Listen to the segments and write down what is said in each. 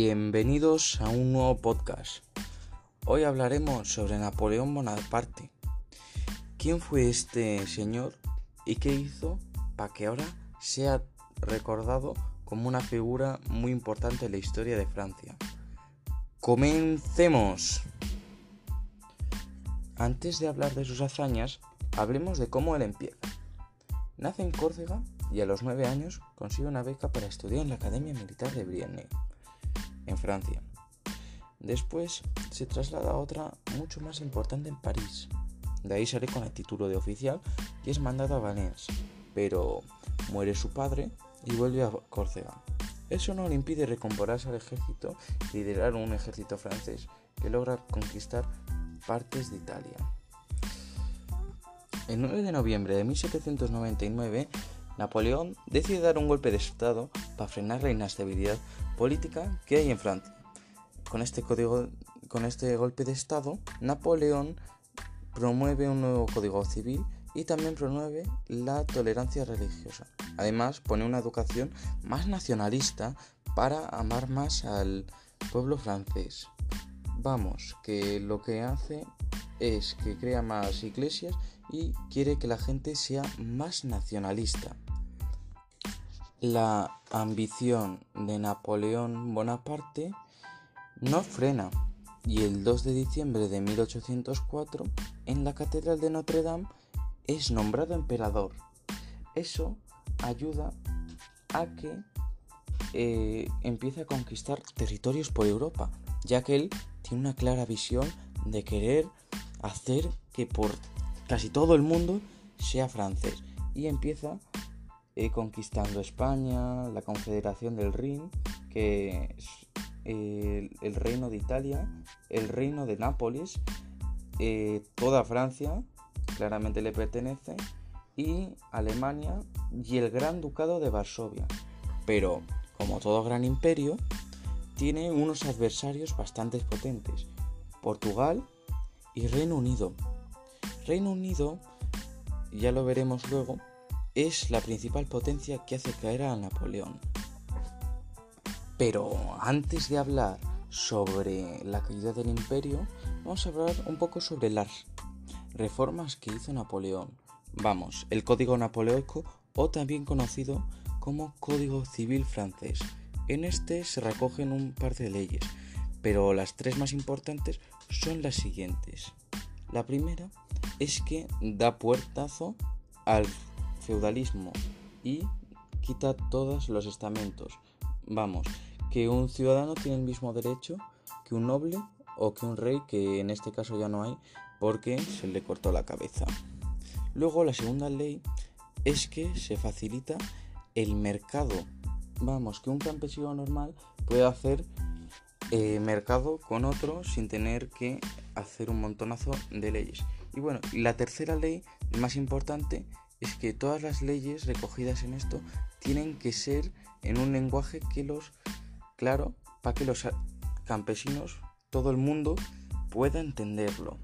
Bienvenidos a un nuevo podcast. Hoy hablaremos sobre Napoleón Bonaparte. ¿Quién fue este señor y qué hizo para que ahora sea recordado como una figura muy importante en la historia de Francia? Comencemos. Antes de hablar de sus hazañas, hablemos de cómo él empieza. Nace en Córcega y a los nueve años consigue una beca para estudiar en la Academia Militar de Brienne en Francia. Después se traslada a otra mucho más importante en París. De ahí sale con el título de oficial y es mandado a Valence, pero muere su padre y vuelve a Córcega. Eso no le impide recomporarse al ejército y liderar un ejército francés que logra conquistar partes de Italia. El 9 de noviembre de 1799, Napoleón decide dar un golpe de Estado para frenar la inestabilidad política que hay en Francia. Con este, código, con este golpe de Estado, Napoleón promueve un nuevo código civil y también promueve la tolerancia religiosa. Además, pone una educación más nacionalista para amar más al pueblo francés. Vamos, que lo que hace es que crea más iglesias y quiere que la gente sea más nacionalista. La ambición de Napoleón Bonaparte no frena y el 2 de diciembre de 1804 en la Catedral de Notre Dame es nombrado emperador. Eso ayuda a que eh, empiece a conquistar territorios por Europa, ya que él tiene una clara visión de querer hacer que por casi todo el mundo sea francés y empieza eh, conquistando España, la Confederación del Rin, que es eh, el Reino de Italia, el Reino de Nápoles, eh, toda Francia, claramente le pertenece, y Alemania y el Gran Ducado de Varsovia. Pero, como todo gran imperio, tiene unos adversarios bastante potentes, Portugal y Reino Unido. Reino Unido, ya lo veremos luego, es la principal potencia que hace caer a Napoleón. Pero antes de hablar sobre la caída del imperio, vamos a hablar un poco sobre las reformas que hizo Napoleón. Vamos, el Código Napoleónico o también conocido como Código Civil francés. En este se recogen un par de leyes, pero las tres más importantes son las siguientes. La primera es que da puertazo al feudalismo y quita todos los estamentos. Vamos, que un ciudadano tiene el mismo derecho que un noble o que un rey, que en este caso ya no hay porque se le cortó la cabeza. Luego la segunda ley es que se facilita el mercado. Vamos, que un campesino normal puede hacer eh, mercado con otro sin tener que hacer un montonazo de leyes. Y bueno, la tercera ley más importante es que todas las leyes recogidas en esto tienen que ser en un lenguaje que los, claro, para que los campesinos, todo el mundo pueda entenderlo.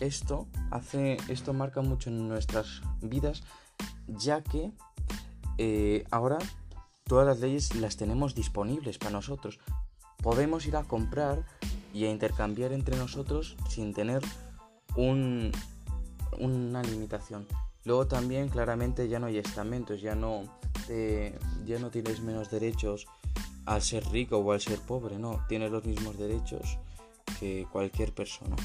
Esto hace, esto marca mucho en nuestras vidas, ya que eh, ahora todas las leyes las tenemos disponibles para nosotros. Podemos ir a comprar y a intercambiar entre nosotros sin tener un, una limitación. Luego también claramente ya no hay estamentos, ya no, ya no tienes menos derechos al ser rico o al ser pobre, no, tienes los mismos derechos que cualquier persona.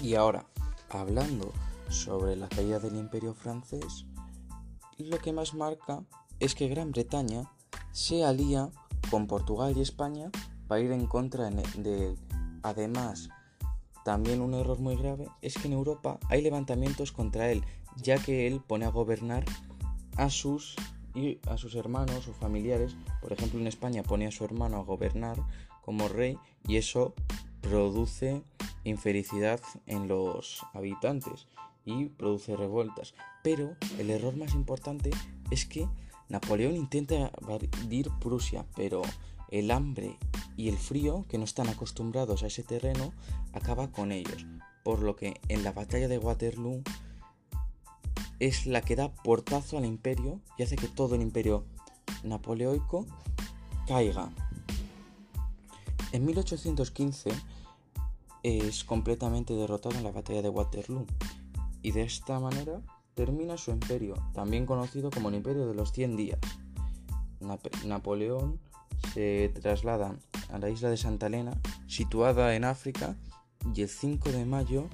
Y ahora, hablando sobre la caída del imperio francés, lo que más marca es que Gran Bretaña se alía con Portugal y España para ir en contra de él. Además, también un error muy grave es que en Europa hay levantamientos contra él, ya que él pone a gobernar a sus, y a sus hermanos o familiares. Por ejemplo, en España pone a su hermano a gobernar como rey y eso produce infelicidad en los habitantes y produce revueltas. Pero el error más importante es que Napoleón intenta invadir Prusia, pero el hambre y el frío, que no están acostumbrados a ese terreno, acaba con ellos. Por lo que en la batalla de Waterloo es la que da portazo al imperio y hace que todo el imperio napoleónico caiga. En 1815 es completamente derrotado en la batalla de Waterloo y de esta manera termina su imperio, también conocido como el Imperio de los 100 días. Napoleón se traslada a la isla de Santa Elena, situada en África, y el 5 de mayo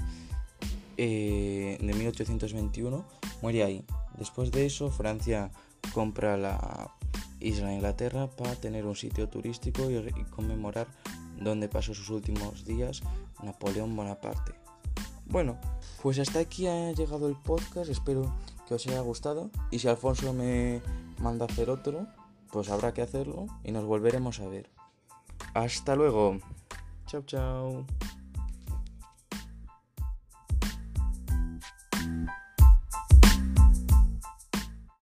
eh, de 1821 muere ahí. Después de eso, Francia compra la isla Inglaterra para tener un sitio turístico y, y conmemorar donde pasó sus últimos días Napoleón Bonaparte. Bueno, pues hasta aquí ha llegado el podcast, espero que os haya gustado y si Alfonso me manda a hacer otro, pues habrá que hacerlo y nos volveremos a ver. Hasta luego. Chao, chao.